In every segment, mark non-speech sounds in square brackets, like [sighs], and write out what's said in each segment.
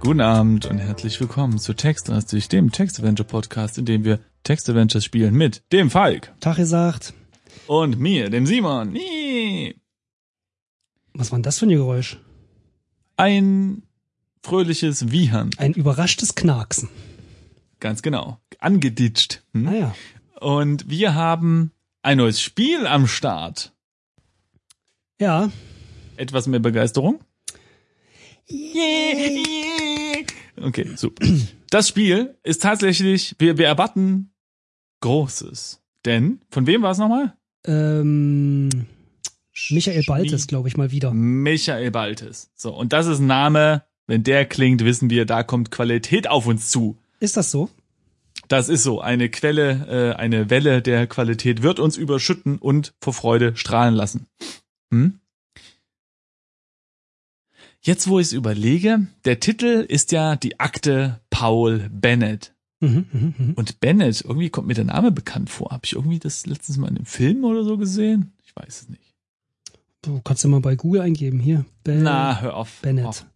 Guten Abend und herzlich willkommen zu Textlastig, dem Text-Adventure Podcast, in dem wir Text-Adventures spielen mit dem Falk Tag gesagt. und mir, dem Simon. Nee. Was war denn das für ein Geräusch? Ein fröhliches Wiehern, Ein überraschtes Knarksen. ganz genau, angeditscht. Hm? Naja. Und wir haben ein neues Spiel am Start. Ja. Etwas mehr Begeisterung? Okay, super. Das Spiel ist tatsächlich, wir, wir erwarten Großes. Denn, von wem war es nochmal? Ähm, Michael Baltes, glaube ich, mal wieder. Michael Baltes. So, und das ist ein Name, wenn der klingt, wissen wir, da kommt Qualität auf uns zu. Ist das so? Das ist so, eine Quelle, äh, eine Welle der Qualität wird uns überschütten und vor Freude strahlen lassen. Hm? Jetzt, wo ich es überlege, der Titel ist ja die Akte Paul Bennett. Mhm, mhm, mhm. Und Bennett, irgendwie kommt mir der Name bekannt vor. Habe ich irgendwie das letztens mal in einem Film oder so gesehen? Ich weiß es nicht. Du kannst ja mal bei Google eingeben. Hier. Ben Na, hör auf. Bennett. Auf.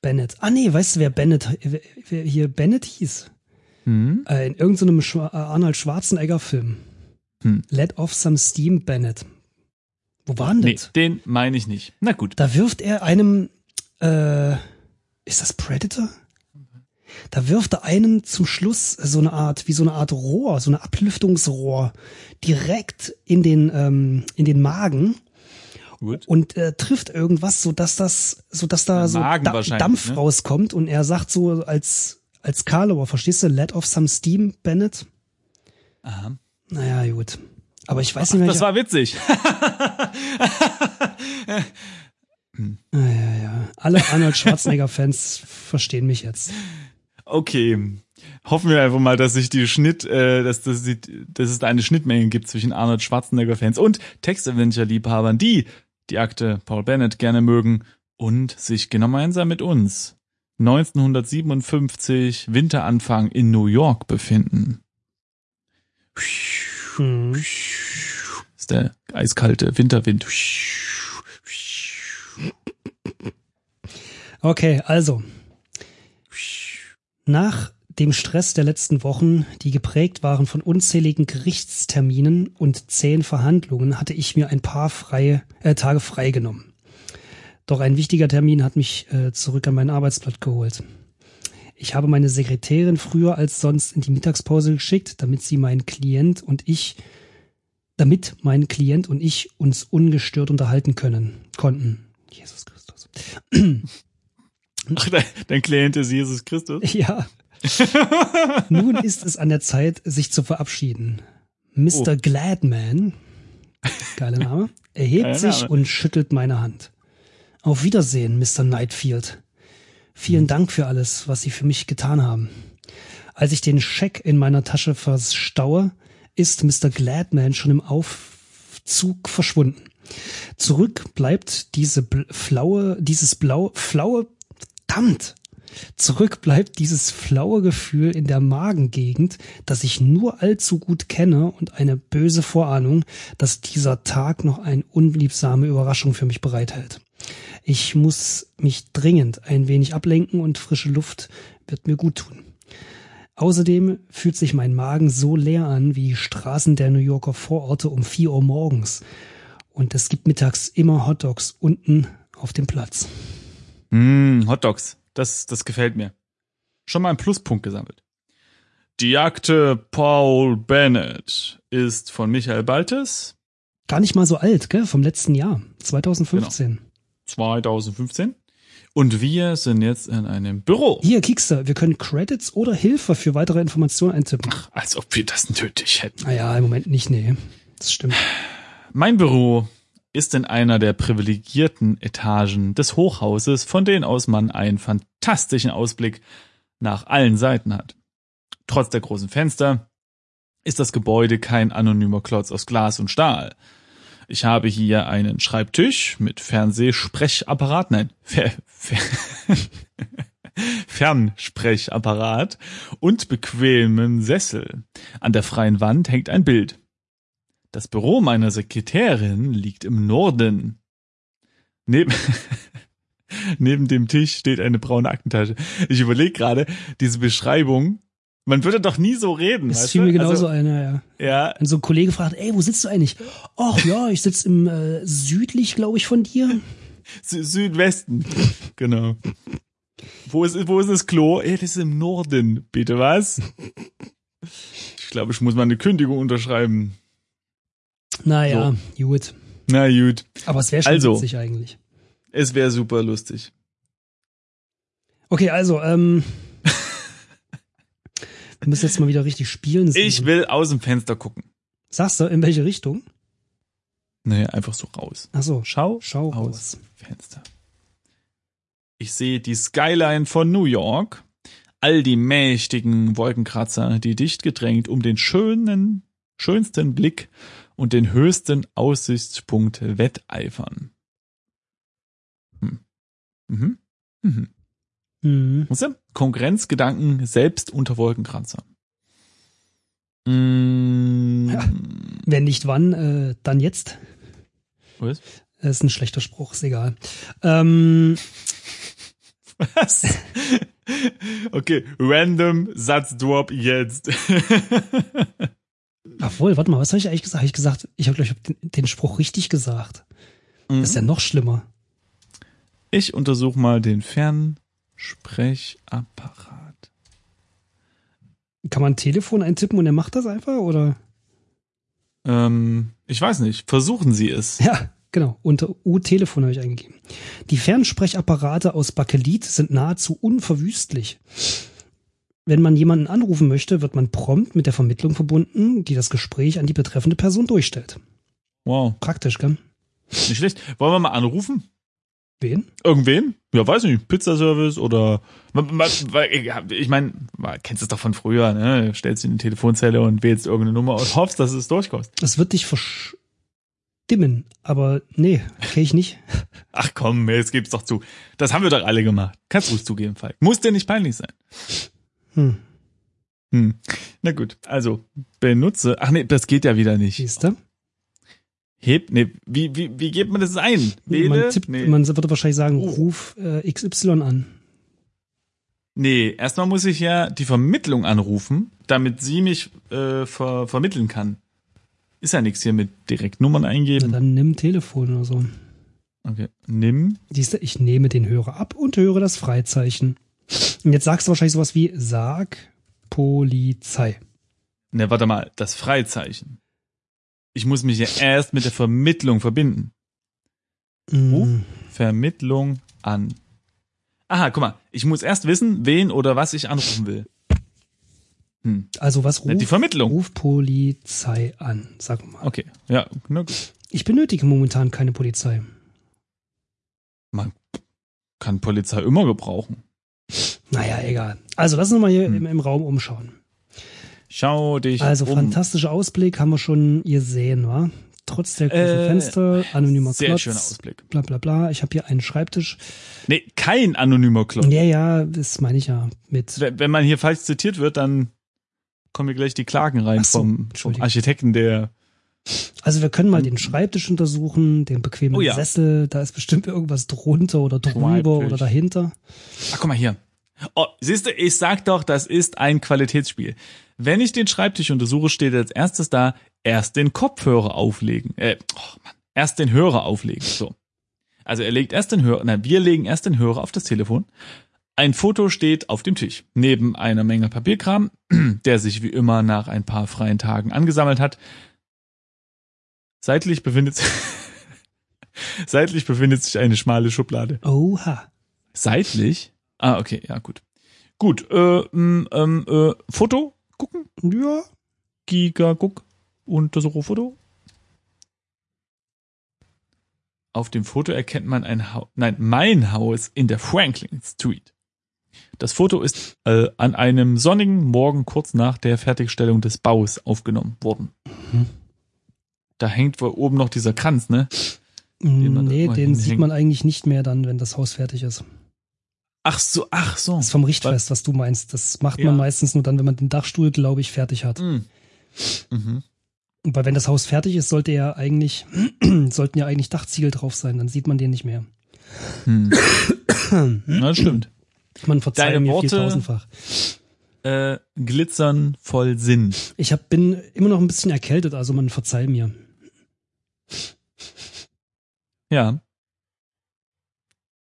Bennett. Ah, nee, weißt du, wer Bennett, wer, wer hier Bennett hieß? Hm? Äh, in irgendeinem Schwa äh, Arnold Schwarzenegger-Film. Hm. Let off some steam, Bennett. Wo war denn Nee, das? den meine ich nicht. Na gut. Da wirft er einem, äh, ist das Predator? Da wirft er einem zum Schluss so eine Art, wie so eine Art Rohr, so eine Ablüftungsrohr direkt in den, ähm, in den Magen Gut. und äh, trifft irgendwas, so dass das, so dass da so Da- Dampf ne? rauskommt und er sagt so als, als Karlauer, verstehst du, let off some steam, Bennett? Aha. Naja, gut. Aber ich weiß nicht mehr, Das war witzig. [laughs] ja, ja, ja. Alle Arnold Schwarzenegger-Fans verstehen mich jetzt. Okay. Hoffen wir einfach mal, dass sich die Schnitt, äh, dass, dass, die, dass es da eine Schnittmenge gibt zwischen Arnold Schwarzenegger-Fans und Text-Adventure-Liebhabern, die die Akte Paul Bennett gerne mögen und sich gemeinsam mit uns 1957 Winteranfang in New York befinden. Ist der eiskalte Winterwind. Okay, also. Nach dem Stress der letzten Wochen, die geprägt waren von unzähligen Gerichtsterminen und zähen Verhandlungen, hatte ich mir ein paar freie äh, Tage freigenommen. Doch ein wichtiger Termin hat mich äh, zurück an meinen Arbeitsplatz geholt. Ich habe meine Sekretärin früher als sonst in die Mittagspause geschickt, damit sie meinen Klient und ich, damit mein Klient und ich uns ungestört unterhalten können, konnten. Jesus Christus. Ach, dein, dein Klient ist Jesus Christus. [laughs] Ja. Nun ist es an der Zeit, sich zu verabschieden. Mr. Oh. Gladman, geiler Name, erhebt Geiler sich Name. und schüttelt meine Hand. Auf Wiedersehen, Mr. Nightfield. Vielen Dank für alles, was Sie für mich getan haben. Als ich den Scheck in meiner Tasche verstaue, ist Mr. Gladman schon im Aufzug verschwunden. Zurück bleibt diese bl flaue, dieses blau, flaue, verdammt, Zurück bleibt dieses flaue Gefühl in der Magengegend, das ich nur allzu gut kenne und eine böse Vorahnung, dass dieser Tag noch eine unliebsame Überraschung für mich bereithält. Ich muss mich dringend ein wenig ablenken und frische Luft wird mir gut tun. Außerdem fühlt sich mein Magen so leer an wie die Straßen der New Yorker Vororte um 4 Uhr morgens. Und es gibt mittags immer Hotdogs unten auf dem Platz. Mm, Hotdogs. Das, das gefällt mir. Schon mal einen Pluspunkt gesammelt. Die Akte Paul Bennett ist von Michael Baltes, Gar nicht mal so alt, gell? Vom letzten Jahr, 2015. 2015. Und wir sind jetzt in einem Büro. Hier, Kiekster, wir können Credits oder Hilfe für weitere Informationen eintippen. Als ob wir das nötig hätten. Naja, im Moment nicht, nee. Das stimmt. Mein Büro ist in einer der privilegierten Etagen des Hochhauses, von denen aus man einen fantastischen Ausblick nach allen Seiten hat. Trotz der großen Fenster ist das Gebäude kein anonymer Klotz aus Glas und Stahl. Ich habe hier einen Schreibtisch mit Fernsehsprechapparat, nein, Fer Fer [laughs] Fernsprechapparat und bequemen Sessel. An der freien Wand hängt ein Bild. Das Büro meiner Sekretärin liegt im Norden. Neben, [laughs] neben dem Tisch steht eine braune Aktentasche. Ich überlege gerade, diese Beschreibung, man würde doch nie so reden. Das fiel mir genauso also, einer, ja. Ja. Und so ein Kollege fragt, ey, wo sitzt du eigentlich? Ach ja, ich sitze im äh, südlich, glaube ich, von dir. Sü Südwesten, genau. Wo ist, wo ist das Klo? Ey, das ist im Norden. Bitte was? Ich glaube, ich muss mal eine Kündigung unterschreiben. Naja, so. gut. Na gut. Aber es wäre schon also, witzig eigentlich. Es wäre super lustig. Okay, also, ähm, [laughs] wir müssen jetzt mal wieder richtig spielen. Ich will aus dem Fenster gucken. Sagst du, in welche Richtung? Nee, einfach so raus. Ach so. Schau, schau aus raus. Fenster. Ich sehe die Skyline von New York, all die mächtigen Wolkenkratzer, die dicht gedrängt um den schönen, schönsten Blick und den höchsten Aussichtspunkt wetteifern. Hm. Mhm. Mhm. Mhm. Konkurrenzgedanken selbst unter Wolkenkratzern. Mhm. Ja, wenn nicht wann, äh, dann jetzt. Was? Das ist ein schlechter Spruch, ist egal. Ähm, Was? Okay, random Satzdrop jetzt. [laughs] Obwohl, warte mal, was habe ich eigentlich gesagt? Habe ich gesagt, ich habe glaube ich den, den, Spruch richtig gesagt. Mhm. Das ist ja noch schlimmer. Ich untersuche mal den Fernsprechapparat. Kann man ein Telefon eintippen und er macht das einfach, oder? Ähm, ich weiß nicht. Versuchen Sie es. Ja, Genau, unter U-Telefon habe ich eingegeben. Die Fernsprechapparate aus Bakelit sind nahezu unverwüstlich. Wenn man jemanden anrufen möchte, wird man prompt mit der Vermittlung verbunden, die das Gespräch an die betreffende Person durchstellt. Wow. Praktisch, gell? Nicht schlecht. Wollen wir mal anrufen? Wen? Irgendwen? Ja, weiß nicht. Pizzaservice oder ich meine, kennst es doch von früher, ne? Stellst in die Telefonzelle und wählst irgendeine Nummer und hoffst, dass es durchkommt. Das wird dich versch dimmen. Aber nee, kenne ich nicht. Ach komm, jetzt gib's doch zu. Das haben wir doch alle gemacht. Kannst du es zugeben, Falk. Muss dir nicht peinlich sein. Hm. Hm. Na gut, also benutze. Ach nee, das geht ja wieder nicht. Siehst du? Heb, nee, wie, wie, wie gibt man das ein? Wähle? Man, tippt, nee. man würde wahrscheinlich sagen, oh. ruf äh, XY an. Nee, erstmal muss ich ja die Vermittlung anrufen, damit sie mich äh, ver vermitteln kann. Ist ja nichts hier mit Direktnummern eingeben. Na, dann nimm Telefon oder so. Okay, nimm. Siehst du, ich nehme den Hörer ab und höre das Freizeichen. Und jetzt sagst du wahrscheinlich sowas wie Sag Polizei. Ne, warte mal, das Freizeichen. Ich muss mich ja erst mit der Vermittlung verbinden. Mm. Ruf Vermittlung an. Aha, guck mal, ich muss erst wissen, wen oder was ich anrufen will. Hm. Also was ruft, die Vermittlung. Ruf Polizei an, sag mal. Okay, ja, gut. Ich benötige momentan keine Polizei. Man kann Polizei immer gebrauchen. Naja, egal. Also lass uns mal hier hm. im, im, Raum umschauen. Schau dich Also um. fantastischer Ausblick haben wir schon gesehen, wa? Trotz der großen äh, Fenster, anonymer sehr Klotz. Sehr schöner Ausblick. Bla bla bla. Ich habe hier einen Schreibtisch. Nee, kein anonymer Klotz. Ja, ja, das meine ich ja mit. Wenn man hier falsch zitiert wird, dann kommen hier gleich die Klagen rein so, vom, vom Architekten, der also wir können mal den Schreibtisch untersuchen, den bequemen oh ja. Sessel, da ist bestimmt irgendwas drunter oder drüber oder dahinter. Ach, guck mal hier. Oh, siehst du, ich sag doch, das ist ein Qualitätsspiel. Wenn ich den Schreibtisch untersuche, steht als erstes da, erst den Kopfhörer auflegen. Äh, oh Mann, erst den Hörer auflegen. So. Also er legt erst den Hörer, nein, wir legen erst den Hörer auf das Telefon, ein Foto steht auf dem Tisch, neben einer Menge Papierkram, [clears throat] der sich wie immer nach ein paar freien Tagen angesammelt hat. Seitlich befindet sich, [laughs] seitlich befindet sich eine schmale Schublade. Oha. Seitlich? Ah, okay, ja, gut. Gut, äh, ähm, äh, Foto gucken? Ja. Giga, guck. Untersuche Foto. Auf dem Foto erkennt man ein Haus, nein, mein Haus in der Franklin Street. Das Foto ist äh, an einem sonnigen Morgen kurz nach der Fertigstellung des Baus aufgenommen worden. Mhm. Da hängt wohl oben noch dieser Kranz, ne? Den man da nee, den sieht man eigentlich nicht mehr dann, wenn das Haus fertig ist. Ach so, ach so. Das ist vom Richtfest, was du meinst. Das macht Ja. man meistens nur dann, wenn man den Dachstuhl, glaube ich, fertig hat. Mhm. Mhm. Weil wenn das Haus fertig ist, sollte ja eigentlich, [clears throat] sollten ja eigentlich Dachziegel drauf sein, dann sieht man den nicht mehr. Hm. [clears throat] Na, das stimmt. Man verzeiht Deine mir Worte- viertausendfach. Äh, glitzern voll Sinn. Ich hab, bin immer noch ein bisschen erkältet, also man verzeiht mir. Ja.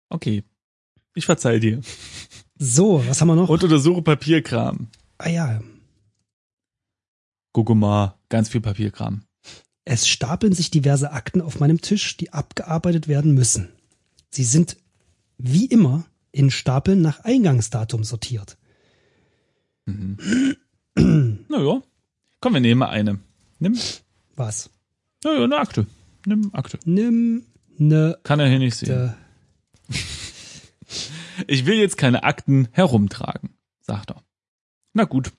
Okay. Ich verzeih dir. So, was haben wir noch? Und untersuche Papierkram. ah ja, Guck mal, ganz viel Papierkram. es stapeln sich diverse Akten auf meinem Tisch, die abgearbeitet werden müssen. Sie sind wie immer in Stapeln nach Eingangsdatum sortiert. [clears throat] Naja. Komm, wir nehmen mal eine. Nimm. Was? Naja, eine Akte. Nimm Akte. Nimm ne Kann er hier nicht sehen. [laughs] Ich will jetzt keine Akten herumtragen, sagt er. Na gut.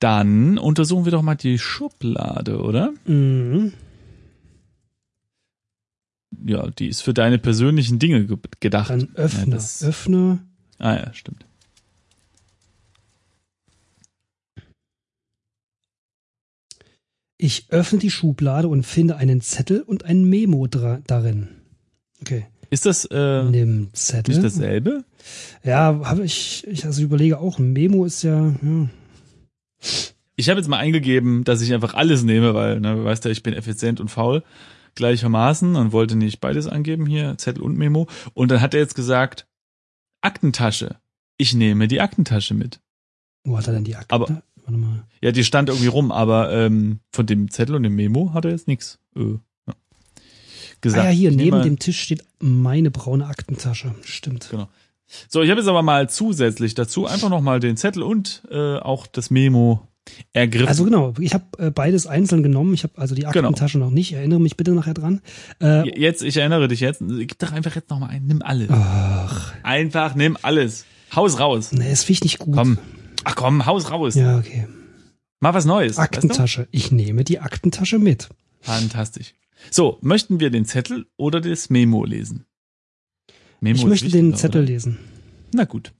Dann untersuchen wir doch mal die Schublade, oder? Mhm. Ja, die ist für deine persönlichen Dinge ge gedacht. Dann öffne, Ja, öffne. ah ja, stimmt. Ich öffne die Schublade und finde einen Zettel und ein Memo darin. Okay. Ist das äh, Nimm Zettel. nicht dasselbe? Ja, habe ich, ich also überlege auch, ein Memo ist ja, ja Ich habe jetzt mal eingegeben, dass ich einfach alles nehme, weil, ne, weißt du, ich bin effizient und faul gleichermaßen und wollte nicht beides angeben hier, Zettel und Memo. Und dann hat er jetzt gesagt, Aktentasche. Ich nehme die Aktentasche mit. wo hat er denn die Akte? Aber- Warte mal. Ja, die stand irgendwie rum, aber ähm, von dem Zettel und dem Memo hat er jetzt nichts äh, ja. gesagt. Ah ja, hier neben dem Tisch steht meine braune Aktentasche. Stimmt. Genau. So, ich habe jetzt aber mal zusätzlich dazu einfach noch mal den Zettel und äh, auch das Memo ergriffen. Also genau, ich habe äh, beides einzeln genommen. Ich habe also die Genau. Aktentasche noch nicht. Erinnere mich bitte nachher dran. Äh, jetzt, ich erinnere dich jetzt, gib doch einfach jetzt noch mal ein, nimm alles. ach, Einfach nimm alles. Haus raus. nee, das finde ich nicht gut. Komm. Ach komm, Haus raus. Ja, okay. Mal was Neues. Weißt Aktentasche. Ich nehme die Aktentasche mit. du? Fantastisch. So, möchten wir den Zettel oder das Memo lesen? Memo ich möchte den Zettel oder? lesen. Na gut.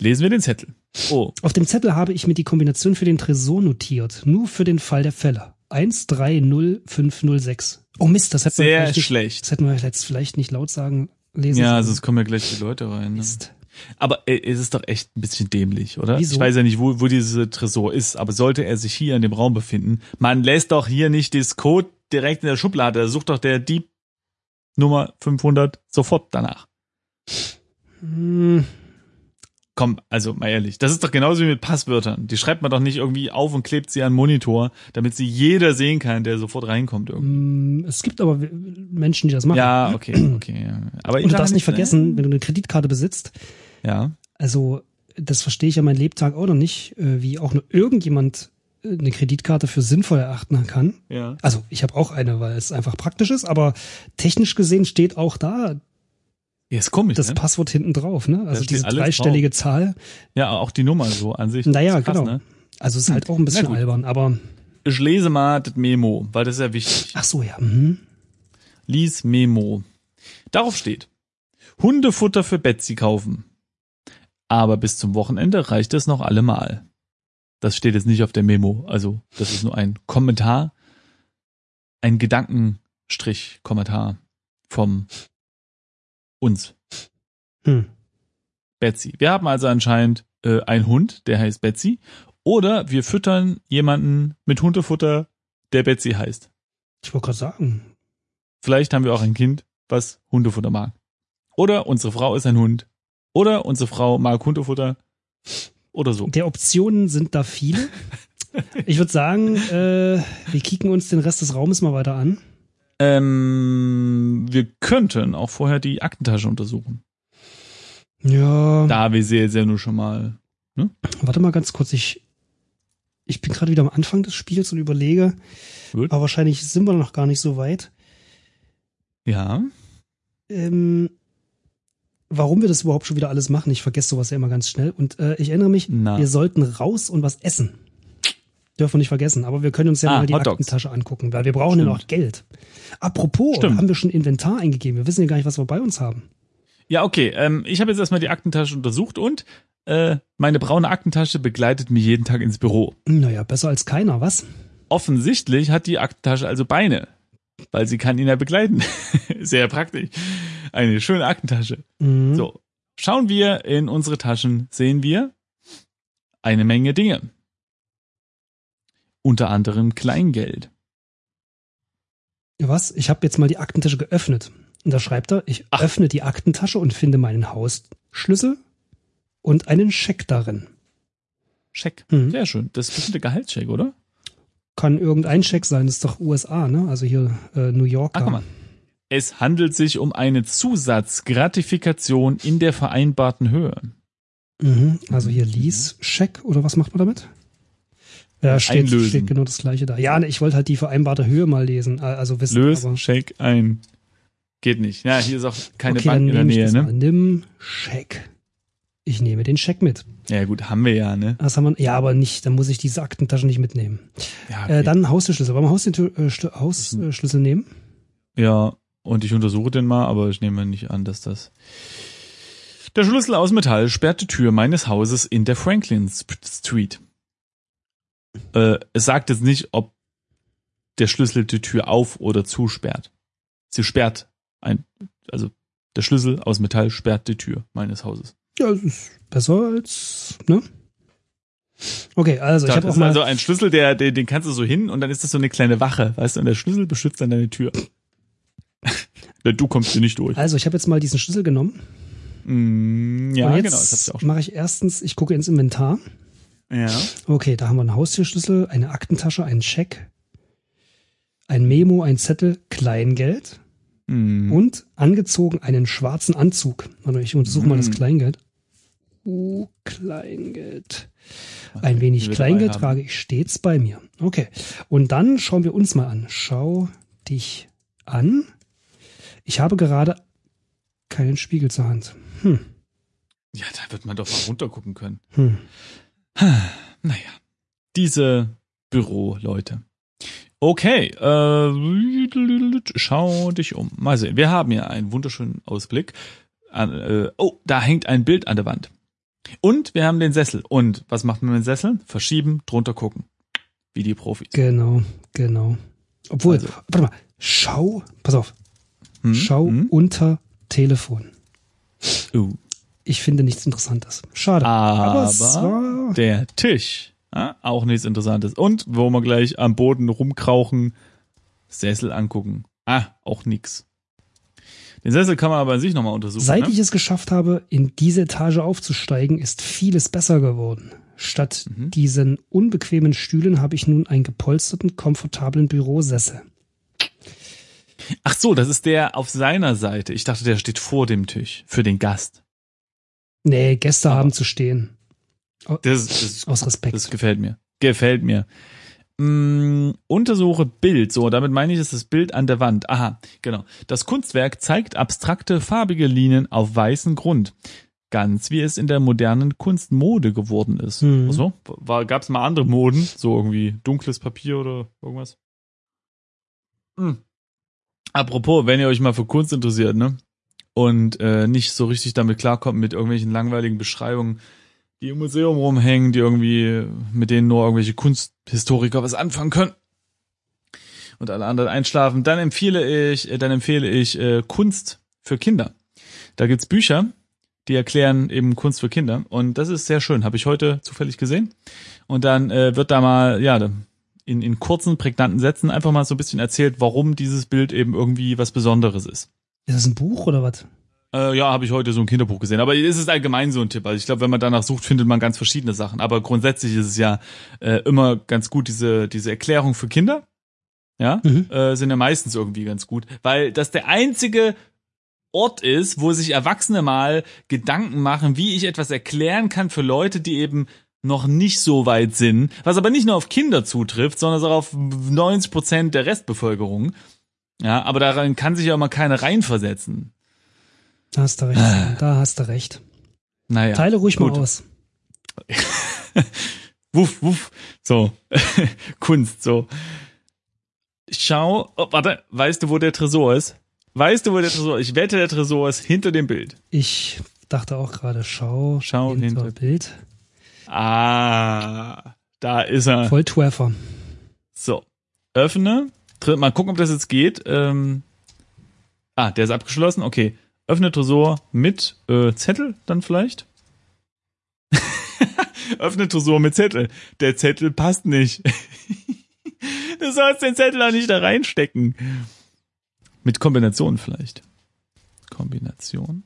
Lesen wir den Zettel. Oh, Auf dem Zettel habe ich mir die Kombination für den Tresor notiert. Nur für den Fall der Fälle. 130506. Oh Mist, das hätten wir sehr vielleicht nicht, schlecht. das hätten wir jetzt vielleicht nicht laut sagen lesen. Ja, sonst kommen ja gleich die Leute rein. Ne? Mist. Aber äh, es ist doch echt ein bisschen dämlich, oder? Wieso? Ich weiß ja nicht, wo, wo dieser Tresor ist, aber sollte er sich hier in dem Raum befinden, man lässt doch hier nicht das Code direkt in der Schublade. Da sucht doch der Dieb Nummer 500 sofort danach. Hm, Komm, also mal ehrlich, das ist doch genauso wie mit Passwörtern. Die schreibt man doch nicht irgendwie auf und klebt sie an den Monitor, damit sie jeder sehen kann, der sofort reinkommt irgendwie. hm, es gibt aber Menschen, die das machen. Ja, okay, okay. Ja. Aber Und du darfst nicht ne? vergessen, wenn du eine Kreditkarte besitzt, Ja, also das verstehe ich ja mein Lebtag auch noch nicht, äh, wie auch nur irgendjemand äh, eine Kreditkarte für sinnvoll erachten kann. ja. Also ich habe auch eine, weil es einfach praktisch ist, aber technisch gesehen steht auch da Ja, ist komisch, das ne? Passwort hinten drauf, ne? Also diese dreistellige Zahl. Ja, auch die Nummer so an sich. Naja, krass, genau. Ne? Also es ist halt auch ein bisschen albern, aber Ich lese mal das Memo, weil das ist ja wichtig. ach so, ja. Mhm. Lies Memo. Darauf steht, Hundefutter für Betsy kaufen. Aber bis zum Wochenende reicht es noch allemal. Das steht jetzt nicht auf der Memo. Also, das ist nur ein Kommentar, ein Gedankenstrich-Kommentar vom uns, Hm. Betsy. Wir haben also anscheinend äh, einen Hund, der heißt Betsy. Oder wir füttern jemanden mit Hundefutter, der Betsy heißt. Ich wollte gerade sagen. Vielleicht haben wir auch ein Kind, was Hundefutter mag. Oder unsere Frau ist ein Hund. Oder unsere Frau mag Hundefutter. Oder so. Der Optionen sind da viele. Ich würde sagen, äh, wir kicken uns den Rest des Raumes mal weiter an. Ähm, wir könnten auch vorher die Aktentasche untersuchen. Ja. Da wir sie jetzt ja nur schon mal. Warte mal ganz kurz, ich, ich bin gerade wieder am Anfang des Spiels und überlege, Gut. aber wahrscheinlich sind wir noch gar nicht so weit. Ja. Ähm, warum wir das überhaupt schon wieder alles machen. Ich vergesse sowas ja immer ganz schnell. Und äh, ich erinnere mich, Na. wir sollten raus und was essen. Dürfen wir nicht vergessen. Aber wir können uns ja Ah, mal die. Aktentasche angucken, weil wir brauchen ja Stimmt. noch Geld. Apropos, Stimmt. haben wir schon Inventar eingegeben. Wir wissen ja gar nicht, was wir bei uns haben. Ja, okay. Ähm, ich habe jetzt erstmal die Aktentasche untersucht und äh, meine braune Aktentasche begleitet mich jeden Tag ins Büro. Naja, besser als keiner, was? Offensichtlich hat die Aktentasche also Beine, weil sie kann ihn ja begleiten. [laughs] Sehr praktisch. Eine schöne Aktentasche. Mhm. So, schauen wir in unsere Taschen, sehen wir eine Menge Dinge. Unter anderem Kleingeld. Ja, Was? Ich habe jetzt mal die Aktentasche geöffnet. Und da schreibt er, ich Ach. öffne die Aktentasche und finde meinen Hausschlüssel und einen Scheck darin. Scheck. Mhm. Sehr schön. Das ist der Gehaltscheck, oder? Kann irgendein Scheck sein, das ist doch USA, ne? Also hier äh, New York. Ach, guck mal. Es handelt sich um eine Zusatzgratifikation in der vereinbarten Höhe. Mhm. Also hier Lease-Scheck oder was macht man damit? Ja, steht, Einlösen. steht genau das gleiche da. Ja, ne, ich wollte halt die vereinbarte Höhe mal lesen, äh, also wissen. Lös, aber, Scheck ein. Geht nicht. Ja, hier ist auch keine okay, Bank dann in der Nähe, ne? mal. Nimm Scheck. Ich nehme den Scheck mit. Ja, gut, haben wir ja, ne? Das haben wir, ja, aber nicht, dann muss ich diese Aktentasche nicht mitnehmen. Ja, okay. Äh, dann Haustürschlüssel. Wollen wir Haustür, äh, Schlü- Hausschlüssel nehmen? ja, und ich untersuche den mal, aber ich nehme nicht an, dass das. Der Schlüssel aus Metall sperrt die Tür meines Hauses in der Franklin Street. Äh, es sagt jetzt nicht, ob der Schlüssel die Tür auf oder zusperrt. Sie sperrt ein, also der Schlüssel aus Metall sperrt die Tür meines Hauses. Ja, das ist besser als, ne? Okay, also ich habe auch mal, also ein Schlüssel, der, der, den kannst du so hin und dann ist das so eine kleine Wache, weißt du, und der Schlüssel beschützt dann deine Tür. Denn du kommst hier nicht durch. also ich habe jetzt mal diesen Schlüssel genommen. Mm, ja, genau, das ich mache ich erstens, ich gucke ins Inventar. Ja. Okay, da haben wir einen Haustürschlüssel, eine Aktentasche, einen Scheck, ein Memo, ein Zettel, Kleingeld Mm. und angezogen einen schwarzen Anzug. Warte, ich untersuche mal das Mm. Kleingeld. Oh, Kleingeld. Ein wenig Kleingeld trage ich stets bei mir. Okay. Und dann schauen wir uns mal an. Schau dich an. Ich habe gerade keinen Spiegel zur Hand. Hm. Ja, da wird man doch mal runtergucken können. Hm. [sighs] Naja, diese Büroleute. Okay, äh, schau dich um. Mal sehen, wir haben hier einen wunderschönen Ausblick. An, äh, oh, da hängt ein Bild an der Wand. Und wir haben den Sessel. Und was macht man mit dem Sessel? Verschieben, drunter gucken. Wie die Profis. Genau, genau. Obwohl, Also- warte mal, schau, pass auf, Hm? schau Hm? unter Telefon. Uh. Ich finde nichts Interessantes. Schade. Aber war, der Tisch, ja, auch nichts Interessantes. Und wo wir gleich am Boden rumkrauchen, Sessel angucken. Ah, auch nix. Den Sessel kann man aber an sich nochmal untersuchen. seit ne? ich es geschafft habe, in diese Etage aufzusteigen, ist vieles besser geworden. Statt Mhm. diesen unbequemen Stühlen habe ich nun einen gepolsterten, komfortablen Bürosessel. Ach so, das ist der auf seiner Seite. Ich dachte, der steht vor dem Tisch für den Gast. Nee, Gäste Aber- haben zu stehen. Das, das, ist- Aus Respekt. das gefällt mir. Gefällt mir. Mm, untersuche Bild. So, damit meine ich, ist das Bild an der Wand. Aha, genau. Das Kunstwerk zeigt abstrakte, farbige Linien auf weißem Grund. Ganz wie es in der modernen Kunst Mode geworden ist. Mhm. Also, war, gab's mal andere Moden? So irgendwie dunkles Papier oder irgendwas? Hm. Apropos, wenn ihr euch mal für Kunst interessiert, ne? Und äh, nicht so richtig damit klarkommt mit irgendwelchen langweiligen Beschreibungen, die im Museum rumhängen, die irgendwie, mit denen nur irgendwelche Kunsthistoriker was anfangen können. Und alle anderen einschlafen, dann empfehle ich, äh, dann empfehle ich äh, Kunst für Kinder. Da gibt's Bücher, die erklären eben Kunst für Kinder. Und das ist sehr schön. Habe ich heute zufällig gesehen. Und dann äh, wird da mal, ja, in, in kurzen, prägnanten Sätzen einfach mal so ein bisschen erzählt, warum dieses Bild eben irgendwie was Besonderes ist. Ist das ein Buch oder was? Äh, ja, habe ich heute so ein Kinderbuch gesehen. Aber es ist allgemein so ein Tipp. Also ich glaube, wenn man danach sucht, findet man ganz verschiedene Sachen. Aber grundsätzlich ist es ja äh, immer ganz gut, diese, diese Erklärung für Kinder. Ja, Mhm. äh, sind ja meistens irgendwie ganz gut. Weil das der einzige Ort ist, wo sich Erwachsene mal Gedanken machen, wie ich etwas erklären kann für Leute, die eben noch nicht so weit sind, was aber nicht nur auf Kinder zutrifft, sondern auch auf 90 Prozent der Restbevölkerung. Ja, aber daran kann sich ja immer keiner reinversetzen. Da hast du recht. Ah. Da hast du recht. Naja. Teile ruhig gut. mal aus. [laughs] wuff, wuff. So. [laughs] Kunst, so. Schau, oh, warte, weißt du, wo der Tresor ist? Weißt du, wo der Tresor ist? Ich wette, der Tresor ist hinter dem Bild. Ich dachte auch gerade, schau, Schau hinter hinter- Bild. Ah, da ist er. Volltreffer. So. Öffne. Mal gucken, ob das jetzt geht. Ähm, ah, der ist abgeschlossen. Okay. Öffne Tresor mit äh, Zettel dann vielleicht. [laughs] Öffne Tresor mit Zettel. Der Zettel passt nicht. [laughs] du sollst den Zettel auch nicht da reinstecken. Mit Kombination vielleicht. Kombination.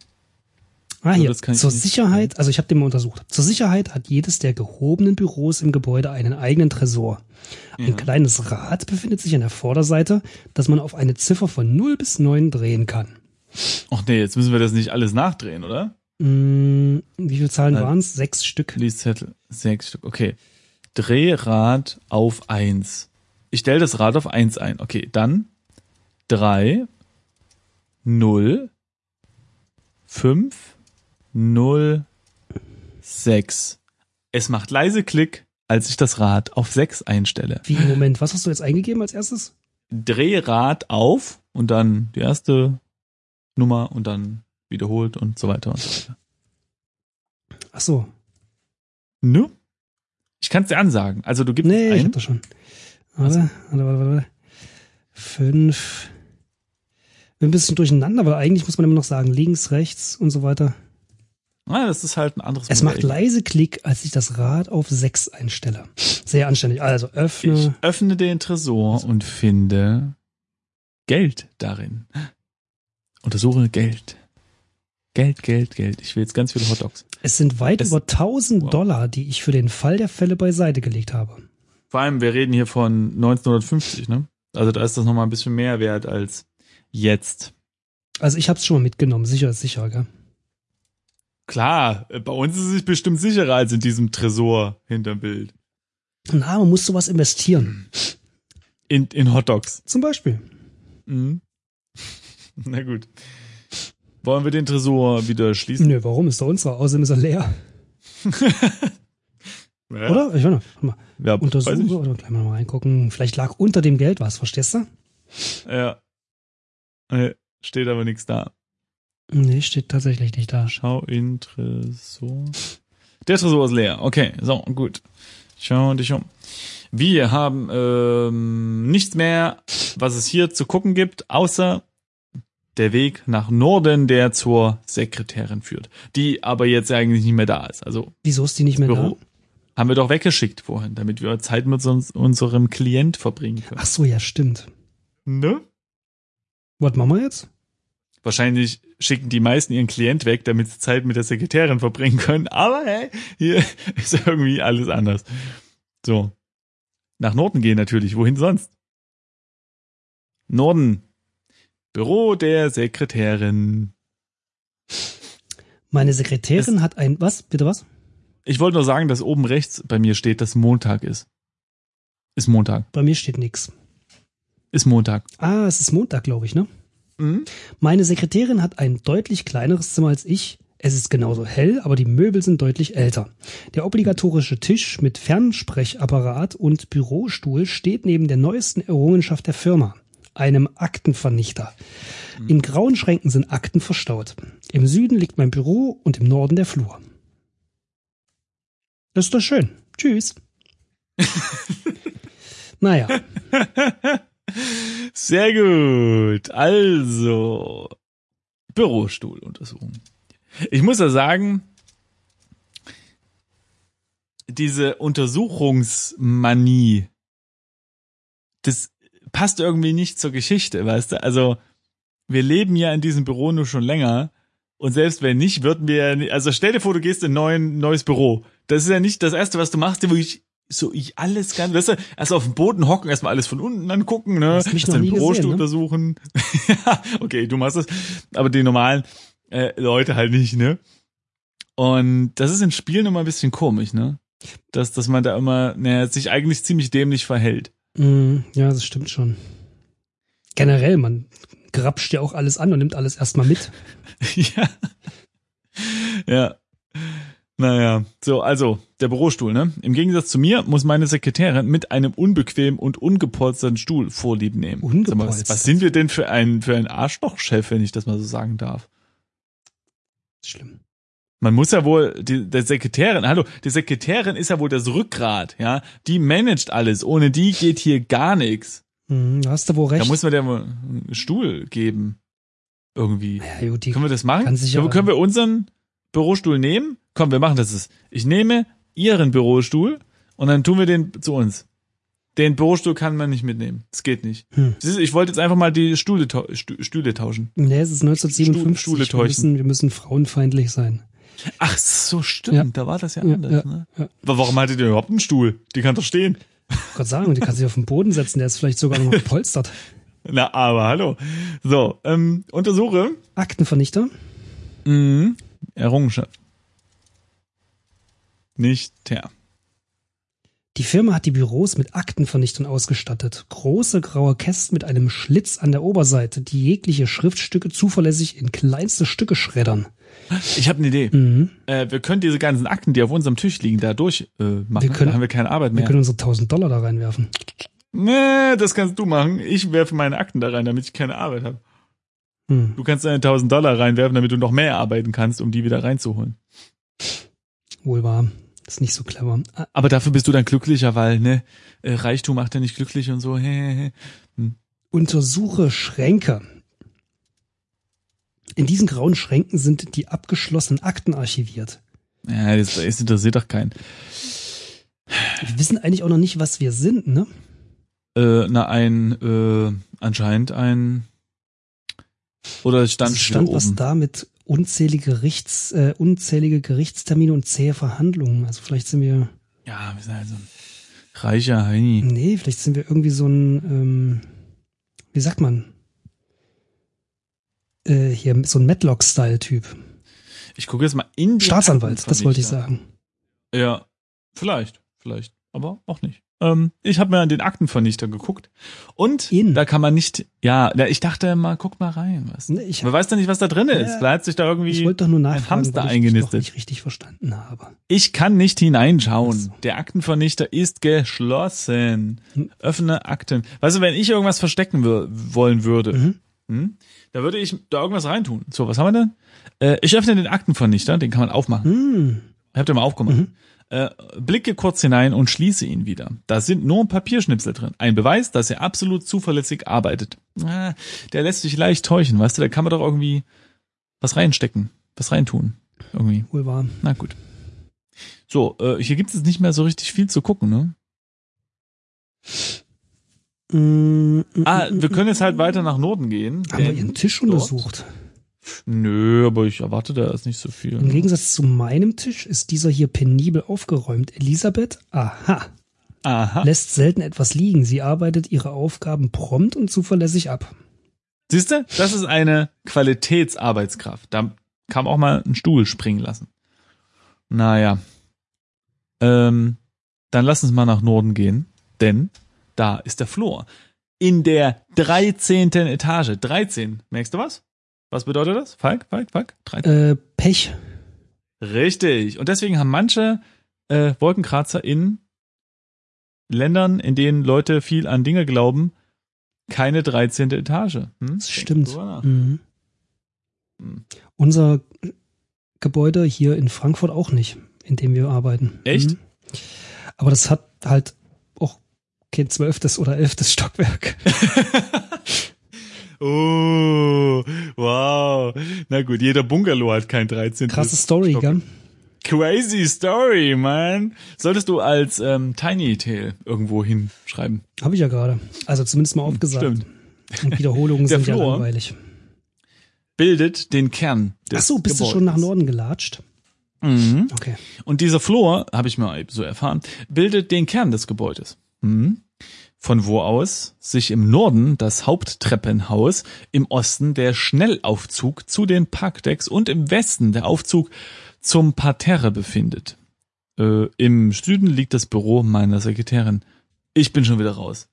Ah, Also hier. ich Zur Sicherheit, also ich habe den mal untersucht. Zur Sicherheit hat jedes der gehobenen Büros im Gebäude einen eigenen Tresor. Ein Ja. kleines Rad befindet sich an der Vorderseite, das man auf eine Ziffer von 0 bis 9 drehen kann. Ach nee, jetzt müssen wir das nicht alles nachdrehen, oder? Hm, wie viele Zahlen Nein. waren es? Sechs Stück. Lieszettel. Sechs Stück. Okay. Drehrad auf eins. Ich stelle das Rad auf eins ein. Okay, dann drei null fünf null sechs. Es macht leise Klick, als ich das Rad auf sechs einstelle. Wie Moment, was hast du jetzt eingegeben als erstes? Drehrad auf und dann die erste Nummer und dann wiederholt und so weiter und so weiter. Ach so. Ne? Ich kann es dir ansagen. Also du gibst Nee, ich ein. hab das schon. Warte, warte, warte, warte. Fünf. Bin ein bisschen durcheinander, weil eigentlich muss man immer noch sagen, links, rechts und so weiter. Ah, das ist halt ein anderes Es Modell. macht leise Klick, als ich das Rad auf sechs einstelle. Sehr anständig. Also Ich öffne. öffne den Tresor und finde Geld darin. Untersuche Geld. Geld, Geld, Geld. Ich will jetzt ganz viele Hotdogs. Es sind weit Es- über 1000 Wow. Dollar, die ich für den Fall der Fälle beiseite gelegt habe. Vor allem, wir reden hier von 1950, ne? Also da ist das nochmal ein bisschen mehr wert als jetzt. Also ich habe es schon mal mitgenommen. Sicher ist sicher, gell? Klar, äh, bei uns ist es bestimmt sicherer als in diesem Tresor hinterm Bild. Na, man muss sowas investieren. In, in Hotdogs. Zum Beispiel. Mhm. [laughs] Na gut. Wollen wir den Tresor wieder schließen? Nö, warum? Ist doch unserer. Außerdem ist er leer. [laughs] Ja. Oder? Ich. Warte mal. Ja. Untersuche oder gleich mal reingucken. Vielleicht lag unter dem Geld was, verstehst du? Ja. Steht aber nichts da. Nee, steht tatsächlich nicht da. Schau in Tresor. Der Tresor ist leer. Okay, so, gut. Schau dich um. Wir haben ähm, nichts mehr, was es hier zu gucken gibt, außer der Weg nach Norden, der zur Sekretärin führt, die aber jetzt eigentlich nicht mehr da ist. Also Wieso ist die nicht mehr Büro da? haben wir doch weggeschickt vorhin, damit wir Zeit mit uns, unserem Klient verbringen können. Ach so, ja, stimmt. Ne? Was machen wir jetzt? Wahrscheinlich schicken die meisten ihren Klient weg, damit sie Zeit mit der Sekretärin verbringen können. Aber hey, hier [laughs] ist irgendwie alles anders. So. Nach Norden gehen natürlich. Wohin sonst? Norden. Büro der Sekretärin. Meine Sekretärin hat ein, was? Bitte was? Ich wollte nur sagen, dass oben rechts bei mir steht, dass Montag ist. Ist Montag. Bei mir steht nix. Ist Montag. Ah, es ist Montag, glaube ich, ne? Mhm. Meine Sekretärin hat ein deutlich kleineres Zimmer als ich. Es ist genauso hell, aber die Möbel sind deutlich älter. Der obligatorische Tisch mit Fernsprechapparat und Bürostuhl steht neben der neuesten Errungenschaft der Firma, einem Aktenvernichter. In grauen Schränken sind Akten verstaut. Im Süden liegt mein Büro und im Norden der Flur. Das ist doch schön. Tschüss. [laughs] naja, [laughs] Sehr gut. Also, Bürostuhluntersuchung. Ich muss ja sagen, diese Untersuchungsmanie, das passt irgendwie nicht zur Geschichte, weißt du? Also, wir leben ja in diesem Büro nur schon länger. Und selbst wenn nicht, würden wir, also stell dir vor, du gehst in ein neues Büro. Das ist ja nicht das erste, was du machst, wo ich so ich alles ganz, weißt du, erst auf dem Boden hocken, erstmal alles von unten angucken, ne? Hast mich deinen Bürostuhl ne? untersuchen. [laughs] ja, okay, du machst das. Aber die normalen äh, Leute halt nicht, ne? Und das ist in Spielen immer ein bisschen komisch, ne? Dass, dass man da immer, naja, sich eigentlich ziemlich dämlich verhält. mm, ja, das stimmt schon. Generell, man grapscht ja auch alles an und nimmt alles erstmal mit. [laughs] ja. Ja. Naja, so, also, der Bürostuhl, ne? Im Gegensatz zu mir muss meine Sekretärin mit einem unbequemen und ungepolsterten Stuhl Vorlieb nehmen. Sag mal, was, Ungepolstert. was sind wir denn für ein, für ein Arschlochchef, wenn ich das mal so sagen darf? Schlimm. Man muss ja wohl, die, der Sekretärin, hallo, die Sekretärin ist ja wohl das Rückgrat, ja? Die managt alles. Ohne die geht hier gar nichts. Hm, hast du wohl recht. Da muss man der mal einen Stuhl geben. Irgendwie. ja, gut, Können wir das machen? kann sich können, können wir unseren Bürostuhl nehmen? Komm, wir machen das. Ich nehme Ihren Bürostuhl und dann tun wir den zu uns. Den Bürostuhl kann man nicht mitnehmen. Das geht nicht. Hm. Ich wollte jetzt einfach mal die Stühle, Stühle tauschen. Nee, es ist 1957. Stuhl- Stuhle wir, müssen, wir müssen frauenfeindlich sein. Ach so, stimmt. Ja. Da war das ja Ja, anders. ja, ne? Aber warum hattet ihr überhaupt einen Stuhl? Die kann doch stehen. Ich gerade sagen, die kann sich auf den Boden setzen, der ist vielleicht sogar noch gepolstert. [laughs] Na, aber hallo. So, ähm, untersuche. Aktenvernichter. Mhm. Errungenschaft. Nicht der. Die Firma hat die Büros mit Aktenvernichtern ausgestattet. Große graue Kästen mit einem Schlitz an der Oberseite, die jegliche Schriftstücke zuverlässig in kleinste Stücke schreddern. Ich habe eine Idee. Mhm. Äh, wir können diese ganzen Akten, die auf unserem Tisch liegen, da durch äh, machen. Wir können- da haben wir keine Arbeit Wir mehr. können unsere 1000 Dollar da reinwerfen. Nee, das kannst du machen. Ich werfe meine Akten da rein, damit ich keine Arbeit habe. Hm. Du kannst deine 1000 Dollar reinwerfen, damit du noch mehr arbeiten kannst, um die wieder reinzuholen. Wohl wahr. ist nicht so clever. Ah, Aber dafür bist du dann glücklicher, weil ne äh, Reichtum macht ja nicht glücklich und so. Hehehe. Untersuche Schränke. In diesen grauen Schränken sind die abgeschlossenen Akten archiviert. Ja, das, das interessiert doch keinen. Wir wissen eigentlich auch noch nicht, was wir sind, ne? Äh, na, ein, äh, anscheinend ein, oder stand, Es stand was oben. da mit unzählige, Gerichts, äh, unzählige Gerichtstermine und zähe Verhandlungen. Also vielleicht sind wir, Ja, wir sind also ein reicher Heini. nee, vielleicht sind wir irgendwie so ein, ähm, wie sagt man? Äh, hier, so ein Matlock-Style-Typ. Ich gucke jetzt mal in die Staatsanwalt, das wollte ich sagen. Ja, vielleicht, vielleicht, aber auch nicht. Ähm, ich habe mir an den Aktenvernichter geguckt und In. da kann man nicht, ja, ich dachte mal, guck mal rein, was. Nee, ich, Man weiß doch nicht, was da drin ist. Vielleicht hat sich da irgendwie. ich wollte doch nur nachfragen, Hamster ich eingenistet. nicht richtig verstanden habe. Ich kann nicht hineinschauen. So. Der Aktenvernichter ist geschlossen. Hm. Öffne Akten. Weißt du, wenn ich irgendwas verstecken wollen würde, Mhm. hm, da würde ich da irgendwas reintun. So, was haben wir denn? Äh, ich öffne den Aktenvernichter, den kann man aufmachen. Hm. Ich hab den mal aufgemacht. Mhm. Äh, blicke kurz hinein und schließe ihn wieder. Da sind nur Papierschnipsel drin. Ein Beweis, dass er absolut zuverlässig arbeitet. Ah, der lässt sich leicht täuschen, weißt du? Da kann man doch irgendwie was reinstecken, was reintun. Irgendwie. Wohl wahr. Na gut. So, äh, hier gibt es nicht mehr so richtig viel zu gucken, ne? Mm, mm, Ah, wir können jetzt halt weiter nach Norden gehen. Haben wir ihren Tisch untersucht? Nö, aber ich erwarte da ist nicht so viel. Im Gegensatz zu meinem Tisch ist dieser hier penibel aufgeräumt. Elisabeth, aha, Aha. lässt selten etwas liegen. Sie arbeitet ihre Aufgaben prompt und zuverlässig ab. Siehst du, das ist eine Qualitätsarbeitskraft. Da kann man auch mal einen Stuhl springen lassen. Naja. Ähm, dann lass uns mal nach Norden gehen, denn da ist der Flur. In der 13. Etage. 13. Merkst du was? Was bedeutet das? Falk, Falk, Falk? 13. Äh, Pech. Richtig. Und deswegen haben manche äh, Wolkenkratzer in Ländern, in denen Leute viel an Dinge glauben, keine 13. Etage. Hm? Das stimmt. Mhm. Hm. Unser Gebäude hier in Frankfurt auch nicht, in dem wir arbeiten. Echt? Mhm. Aber das hat halt auch kein zwölftes oder elftes Stockwerk. [laughs] Oh, wow. Na gut, jeder Bungalow hat kein 13. Krasse Story, Stock. gell? Crazy Story, man. Solltest du als ähm, Tiny Tale irgendwo hinschreiben. Habe ich ja gerade. Also zumindest mal aufgesagt. Stimmt. Und Wiederholungen [laughs] Der sind ja Flur langweilig. Bildet den Kern des Ach so, bist du Gebäudes. schon nach Norden gelatscht? Mhm. Okay. Und dieser Flur, habe ich mal so erfahren, bildet den Kern des Gebäudes. Mhm. Von wo aus sich im Norden das Haupttreppenhaus, im Osten der Schnellaufzug zu den Parkdecks und im Westen der Aufzug zum Parterre befindet. Äh, Im Süden liegt das Büro meiner Sekretärin. Ich bin schon wieder raus.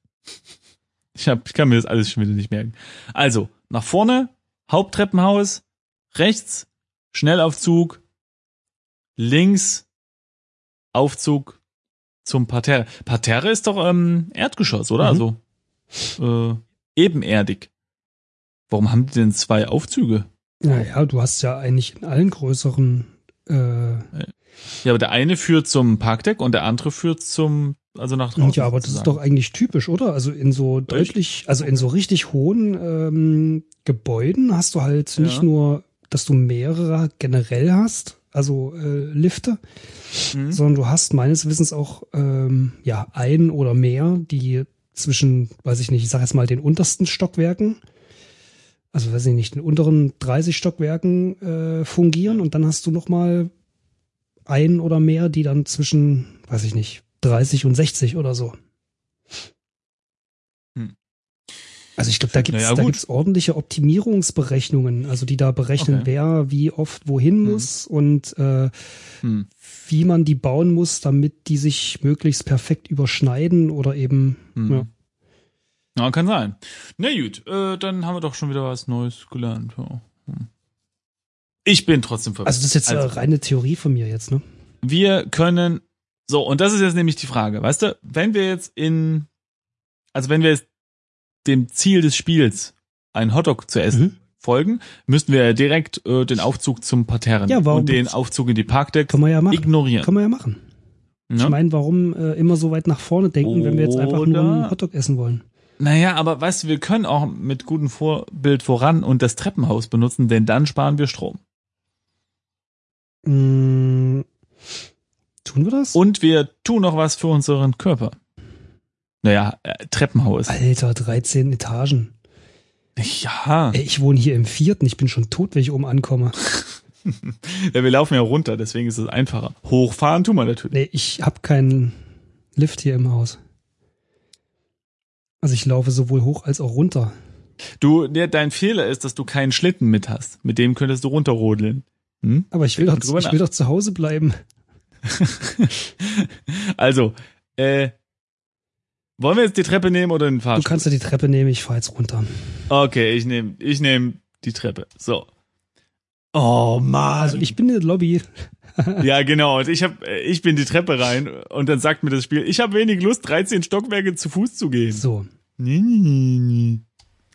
Ich, hab, ich kann mir das alles schon wieder nicht merken. Also, nach vorne, Haupttreppenhaus, rechts, Schnellaufzug, links, Aufzug zum Parterre. Parterre ist doch ähm, Erdgeschoss, oder? Mhm. Also äh, ebenerdig. Warum haben die denn zwei Aufzüge? Naja, du hast ja eigentlich in allen größeren äh, Ja, aber der eine führt zum Parkdeck und der andere führt zum, also nach draußen. Ja, aber das ist sozusagen. doch eigentlich typisch, oder? Also in so deutlich, also in so richtig hohen ähm, Gebäuden hast du halt Ja. nicht nur, dass du mehrere generell hast, also äh, Lifte, Mhm. sondern du hast meines Wissens auch ähm, ja ein oder mehr, die zwischen, weiß ich nicht, ich sag jetzt mal den untersten Stockwerken, also weiß ich nicht, den unteren 30 Stockwerken äh, fungieren und dann hast du noch mal ein oder mehr, die dann zwischen, weiß ich nicht, 30 und 60 oder so. Also ich glaube, da gibt's Naja, da gut. gibt's ordentliche Optimierungsberechnungen, also die da berechnen, Okay. wer wie oft wohin Hm. muss und äh, Hm. wie man die bauen muss, damit die sich möglichst perfekt überschneiden oder eben Hm. Ja. Ja, kann sein. Na gut, äh, dann haben wir doch schon wieder was Neues gelernt. Ja. Hm. Ich bin trotzdem verwirrt. Also das ist jetzt Also- äh, reine Theorie von mir jetzt, ne? wir können, so, und das ist jetzt nämlich die Frage, weißt du, wenn wir jetzt in, also wenn wir jetzt dem Ziel des Spiels, einen Hotdog zu essen, Mhm. folgen, müssten wir ja direkt äh, den Aufzug zum Parterre Ja, warum- und den Aufzug in die Parkdeck ja ignorieren. Kann man ja machen. Ich Ne? meine, warum äh, immer so weit nach vorne denken, wenn wir jetzt einfach nur Oder- einen Hotdog essen wollen? Naja, aber weißt du, wir können auch mit gutem Vorbild voran und das Treppenhaus benutzen, denn dann sparen wir Strom. Mm, tun wir das? Und wir tun noch was für unseren Körper. Naja, äh, Treppenhaus. Alter, 13 Etagen. Ja. Ey, ich wohne hier im vierten, ich bin schon tot, wenn ich oben ankomme. [laughs] ja, wir laufen ja runter, deswegen ist es einfacher. Hochfahren tun wir natürlich. Nee, ich habe keinen Lift hier im Haus. Also ich laufe sowohl hoch als auch runter. Du, der, dein Fehler ist, dass du keinen Schlitten mit hast. Mit dem könntest du runterrodeln. Hm? Aber ich will, doch, ich will doch zu Hause bleiben. [laughs] Also, äh, wollen wir jetzt die Treppe nehmen oder den Du Fahrstuhl? kannst ja die Treppe nehmen, ich fahr jetzt runter. Okay, ich nehme ich nehm die Treppe. So. Oh Mann. Also ich bin in der Lobby. [laughs] ja, genau. Und ich hab, äh, ich bin die Treppe rein und dann sagt mir das Spiel, ich habe wenig Lust, 13 Stockwerke zu Fuß zu gehen. So. Nee, nee, nee, nee.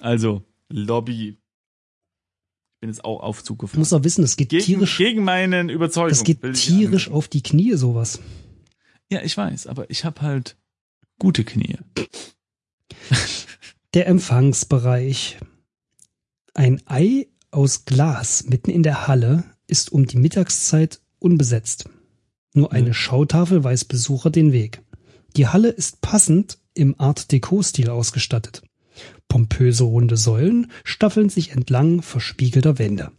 Also, Lobby. Ich bin jetzt auch Aufzug Du gefahren. musst auch wissen, es geht Gegen, tierisch, gegen meinen Überzeugungen. das geht tierisch auf die Knie, sowas. Ja, ich weiß, aber ich habe halt gute Knie. [laughs] Der Empfangsbereich. Ein Ei aus Glas mitten in der Halle ist um die Mittagszeit unbesetzt. Nur eine Ja. Schautafel weist Besucher den Weg. Die Halle ist passend im Art Deco-Stil ausgestattet. Pompöse runde Säulen staffeln sich entlang verspiegelter Wände.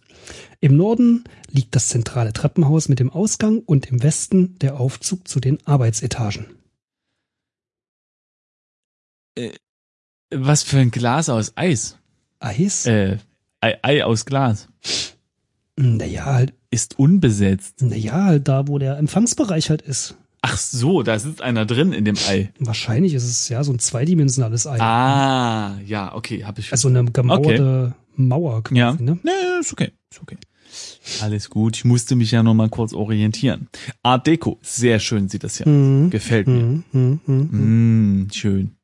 Im Norden liegt das zentrale Treppenhaus mit dem Ausgang und im Westen der Aufzug zu den Arbeitsetagen. Was für ein Glas aus Eis? Eis? Äh, Ei, Ei aus Glas. Naja, halt, Ist unbesetzt. naja, halt da, wo der Empfangsbereich halt ist. Ach so, da sitzt einer drin in dem Ei. Wahrscheinlich ist es ja so ein zweidimensionales Ei. Ah, ja, okay, habe ich. Also eine gemauerte Mauer quasi, ja, ne? nee, ist okay, ist okay. Alles gut, ich musste mich ja noch mal kurz orientieren. Art Deco, sehr schön sieht das ja. aus. Mhm. Gefällt mir. Mhm, mhm, mhm. Mm, schön.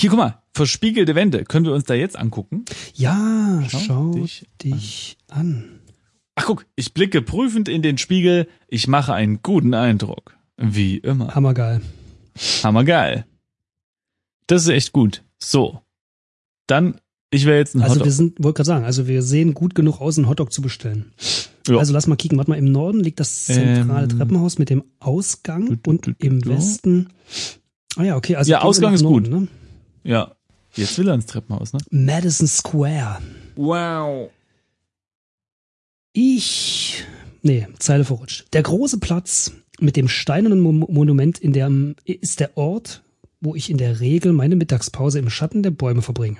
Hier, guck mal, verspiegelte Wände. Können wir uns da jetzt angucken? Ja, Schau schau, dich dich, an. Ach guck, ich blicke prüfend in den Spiegel. Ich mache einen guten Eindruck. Wie immer. Hammergeil. Hammergeil. Das ist echt gut. So. Dann, ich wäre jetzt ein Also Hotdog. wir sind, wollte gerade sagen, also wir sehen gut genug aus, einen Hotdog zu bestellen. Ja. Also lass mal kicken. Warte mal, im Norden liegt das zentrale Ähm. Treppenhaus mit dem Ausgang Du, du, und du, du, im. Westen. Ah ja, okay. Also Ja, Ausgang ist Norden, Ne? Ja. Jetzt will er ins Treppenhaus, ne? Madison Square. Wow. Ich. Nee, Zeile verrutscht. Der große Platz mit dem steinernen Mo Monument in der, ist der Ort, wo ich in der Regel meine Mittagspause im Schatten der Bäume verbringe.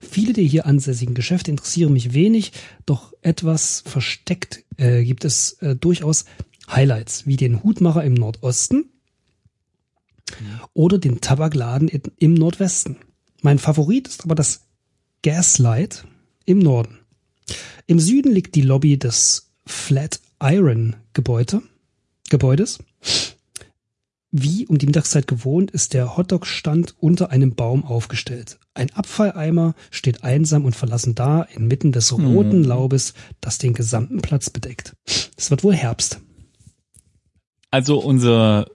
Viele der hier ansässigen Geschäfte interessieren mich wenig, doch etwas versteckt äh, gibt es äh, durchaus Highlights, wie den Hutmacher im Nordosten, oder den Tabakladen im Nordwesten. Mein Favorit ist aber das Gaslight im Norden. Im Süden liegt die Lobby des Flatiron Gebäude, Gebäudes. Wie um die Mittagszeit gewohnt ist der Hotdog-Stand unter einem Baum aufgestellt. Ein Abfalleimer steht einsam und verlassen da inmitten des roten Laubes, das den gesamten Platz bedeckt. Es wird wohl Herbst. Also unser,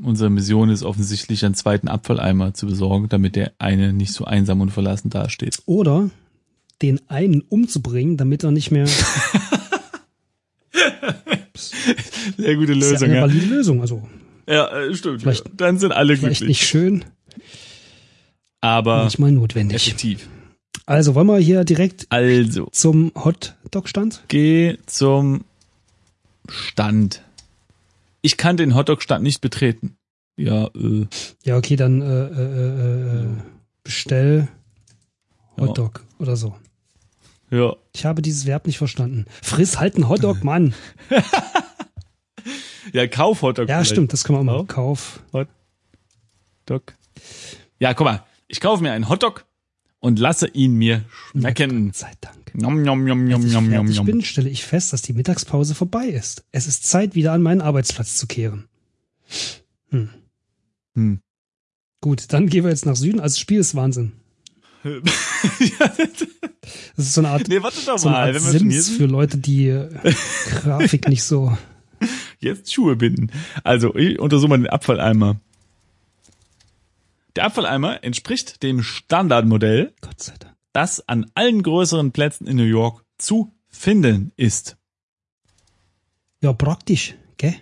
unsere Mission ist offensichtlich, einen zweiten Abfalleimer zu besorgen, damit der eine nicht so einsam und verlassen dasteht. Oder den einen umzubringen, damit er nicht mehr. [laughs] Sehr gute Das ist ja Lösung, eine ja. valide Lösung. Also Ja, äh, stimmt. Vielleicht- Dann sind alle vielleicht glücklich. nicht schön, Aber manchmal notwendig. effektiv. Also wollen wir hier direkt Also, zum Hotdog-Stand? geh zum Stand. Ich kann den Hotdog-Stand nicht betreten. Ja, äh, Ja, okay, dann äh, äh, äh, bestell Ja. Hotdog oder so. ja. Ich habe dieses Verb nicht verstanden. Friss halt einen Hotdog, [laughs] Mann. Ja, kauf Hotdog. Ja, vielleicht. stimmt, das können wir auch Ja. mal. Kauf. Hotdog. Ja, guck mal. Ich kaufe mir einen Hotdog und lasse ihn mir schmecken. Gott sei Dank. Nom, nom, nom, nom, Als ich nom, nom, nom. bin, stelle ich fest, dass die Mittagspause vorbei ist. Es ist Zeit, wieder an meinen Arbeitsplatz zu kehren. Hm. Gut, dann gehen wir jetzt nach Süden. Also das Spiel ist Wahnsinn. [laughs] Das ist so eine Art, nee, warte doch so eine mal. Art Sims für Leute, die äh, Grafik nicht so. [laughs] jetzt Schuhe binden. Also, ich untersuche mal den Abfalleimer. Der Abfalleimer entspricht dem Standardmodell, Gott sei Dank. das an allen größeren Plätzen in New York zu finden ist. Ja, praktisch, gell?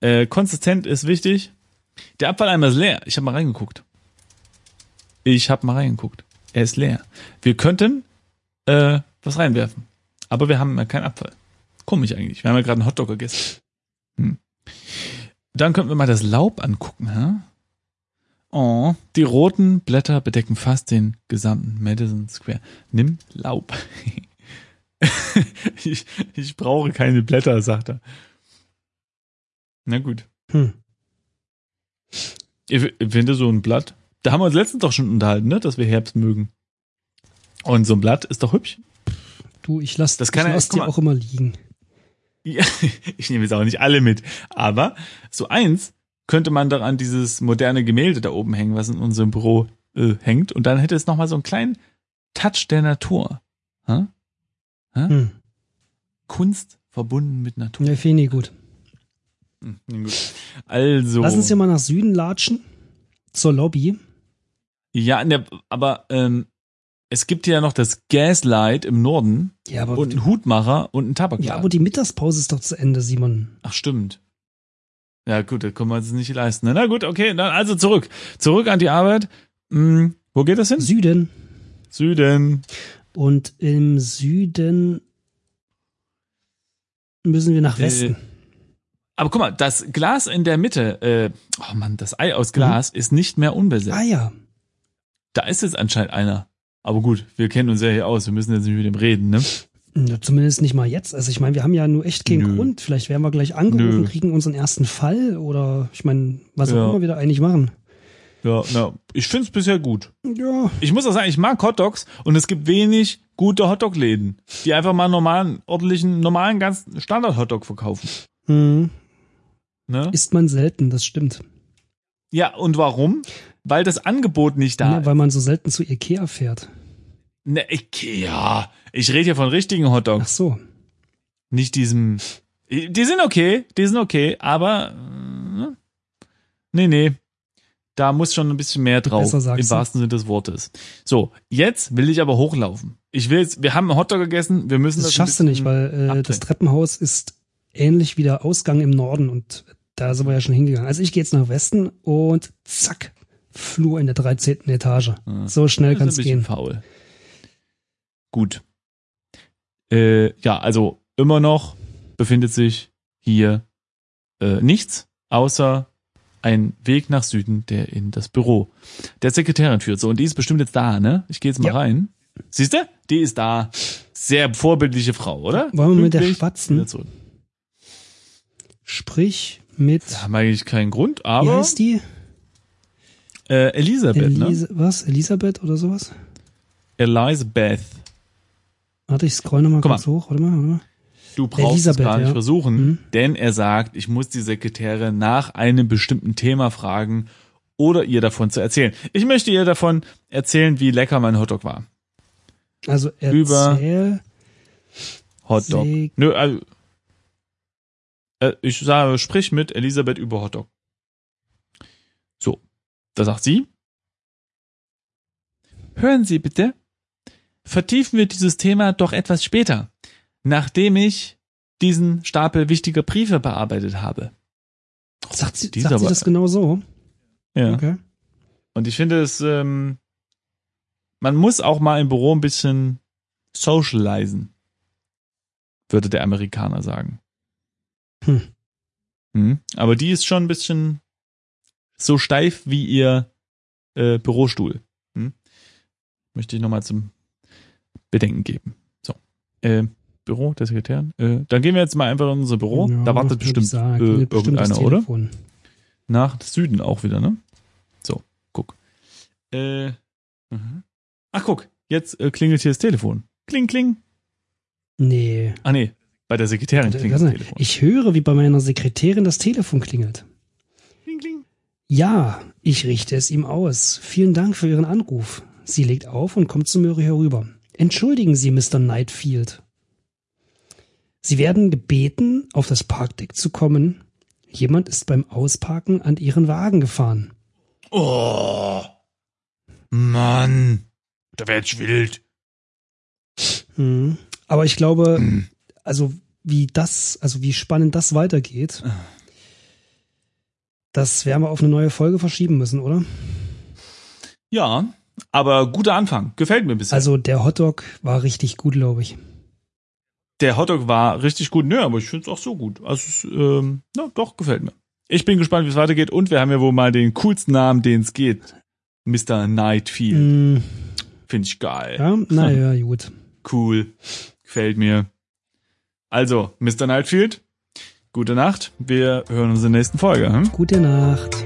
Äh, konsistent ist wichtig. Der Abfalleimer ist leer. Ich habe mal reingeguckt. Ich habe mal reingeguckt. Er ist leer. Wir könnten äh, was reinwerfen. Aber wir haben ja keinen Abfall. Komisch eigentlich. Wir haben ja gerade einen Hotdog gegessen. Hm. Dann könnten wir mal das Laub angucken. Hä? Oh, die roten Blätter bedecken fast den gesamten Madison Square. Nimm Laub. [laughs] ich, ich brauche keine Blätter, sagt er. Na gut. Hm. Ich ich finde so ein Blatt. Da haben wir uns letztens doch schon unterhalten, ne, dass wir Herbst mögen. Und so ein Blatt ist doch hübsch. Du, ich lass, Das kann ich lass dir auch immer liegen. Ja, [laughs] ich nehme jetzt auch nicht alle mit. Aber so eins könnte man doch an dieses moderne Gemälde da oben hängen, was in unserem Büro äh, hängt. Und dann hätte es nochmal so einen kleinen Touch der Natur. Hä? Hm. Kunst verbunden mit Natur. Ja, finde ich gut. Hm, gut. Also. Lass uns ja mal nach Süden latschen. Zur Lobby. Ja, ne, aber ähm, es gibt ja noch das Gaslight im Norden Ja, aber, und einen Hutmacher und einen Tabakladen. ja, aber die Mittagspause ist doch zu Ende, Simon. Ach, stimmt. Ja, gut, das können wir uns nicht leisten. Na gut, okay, dann also zurück. Zurück an die Arbeit. Hm, wo geht das hin? Süden. Süden. Und im Süden müssen wir nach Äh, Westen. Aber guck mal, das Glas in der Mitte, äh, oh Mann, das Ei aus Glas ist nicht mehr unbesetzt. ah ja. Da ist jetzt anscheinend einer. Aber gut, wir kennen uns ja hier aus, wir müssen jetzt nicht mit dem reden, ne? Ja, Zumindest nicht mal jetzt. Also ich meine, wir haben ja nur echt keinen Nö. Grund. Vielleicht werden wir gleich angerufen, Nö. kriegen unseren ersten Fall oder ich meine, was auch Ja. immer wir da eigentlich machen. Ja, na, ich find's bisher gut. Ja, Ich muss auch sagen, ich mag Hotdogs und es gibt wenig gute Hotdog-Läden, die einfach mal einen normalen, ordentlichen, normalen, ganz Standard-Hotdog verkaufen. hm, Ne? isst man selten, das stimmt. Ja, und warum? Weil das Angebot nicht da Ja, weil man so selten zu Ikea fährt. Ne, Ikea. Ich rede hier von richtigen Ach Hotdogs. so. Nicht diesem. Die sind okay, die sind okay, aber. äh, Nee, nee. Da muss schon ein bisschen mehr drauf. Besser Im wahrsten Sinne des Wortes. So, jetzt will ich aber hochlaufen. Ich will jetzt, wir haben einen Hotdog gegessen, wir müssen Das das. schaffst du nicht, weil äh, abdrehen. das Treppenhaus ist ähnlich wie der Ausgang im Norden und da sind wir ja schon hingegangen. Also ich gehe jetzt nach Westen und zack, Flur in der 13. Etage. Ja. So schnell kann es gehen. faul. Gut. Äh, ja, also immer noch befindet sich hier äh, nichts, außer ein Weg nach Süden, der in das Büro der Sekretärin führt. So, und die ist bestimmt jetzt da, ne? Ich gehe jetzt mal Ja. rein. Siehst du? Die ist da. Sehr vorbildliche Frau, oder? Wollen wir mit der schwatzen? Sprich Mit, Da haben wir eigentlich keinen Grund, wie aber heißt die? Äh, Elisabeth, ne? Elise, was? Elisabeth oder sowas? Elisabeth. Warte, ich scroll nochmal kurz hoch. Warte mal, warte mal. Du brauchst Elisabeth, es gar nicht ja. versuchen, Mhm. denn er sagt, ich muss die Sekretäre nach einem bestimmten Thema fragen oder ihr davon zu erzählen. Ich möchte ihr davon erzählen, wie lecker mein Hotdog war. Also Über- erzähl. Hotdog. Sek- Nö, also, äh, ich sage, sprich mit Elisabeth über Hotdog. Da sagt sie. Hören Sie bitte, vertiefen wir dieses Thema doch etwas später, nachdem ich diesen Stapel wichtiger Briefe bearbeitet habe. Sagt sie, sagt sie das genau so? Ja. Okay. Und ich finde es, ähm, man muss auch mal im Büro ein bisschen socialisen, würde der Amerikaner sagen. Hm. Hm. Aber die ist schon ein bisschen so steif wie ihr äh, Bürostuhl. Hm. Möchte ich nochmal zum Bedenken geben. So. Äh, Büro der Sekretärin. Äh, dann gehen wir jetzt mal einfach in unser Büro. Ja, da wartet bestimmt äh, bestimmt irgendeiner, oder? Nach Süden auch wieder, ne? So, guck. Äh, mhm. Ach, guck, jetzt äh, klingelt hier das Telefon. Kling, kling. Nee. Ah, nee, bei der Sekretärin klingelt das Telefon. Ich höre, wie bei meiner Sekretärin das Telefon klingelt. Ja, ich richte es ihm aus. Vielen Dank für Ihren Anruf. Sie legt auf und kommt zu mir herüber. Entschuldigen Sie, Mr. Nightfield. Sie werden gebeten, auf das Parkdeck zu kommen. Jemand ist beim Ausparken an Ihren Wagen gefahren. Oh, Mann, da werd ich wild. Hm. Aber ich glaube, Hm. also wie das, also wie spannend das weitergeht, Ah. Das werden wir auf eine neue Folge verschieben müssen, oder? Ja, aber guter Anfang. Gefällt mir bisher. Also der Hotdog war richtig gut, glaube ich. der Hotdog war richtig gut. Nö, aber ich finde es auch so gut. Also, ähm, na, doch, gefällt mir. Ich bin gespannt, wie es weitergeht. Und wir haben ja wohl mal den coolsten Namen, den es geht. Mr. Nightfield. Hm, Finde ich geil. ja, naja, gut. [laughs] Cool. Gefällt mir. Also, Mr. Nightfield, gute Nacht. Wir hören uns in der nächsten Folge. Hm? Gute Nacht.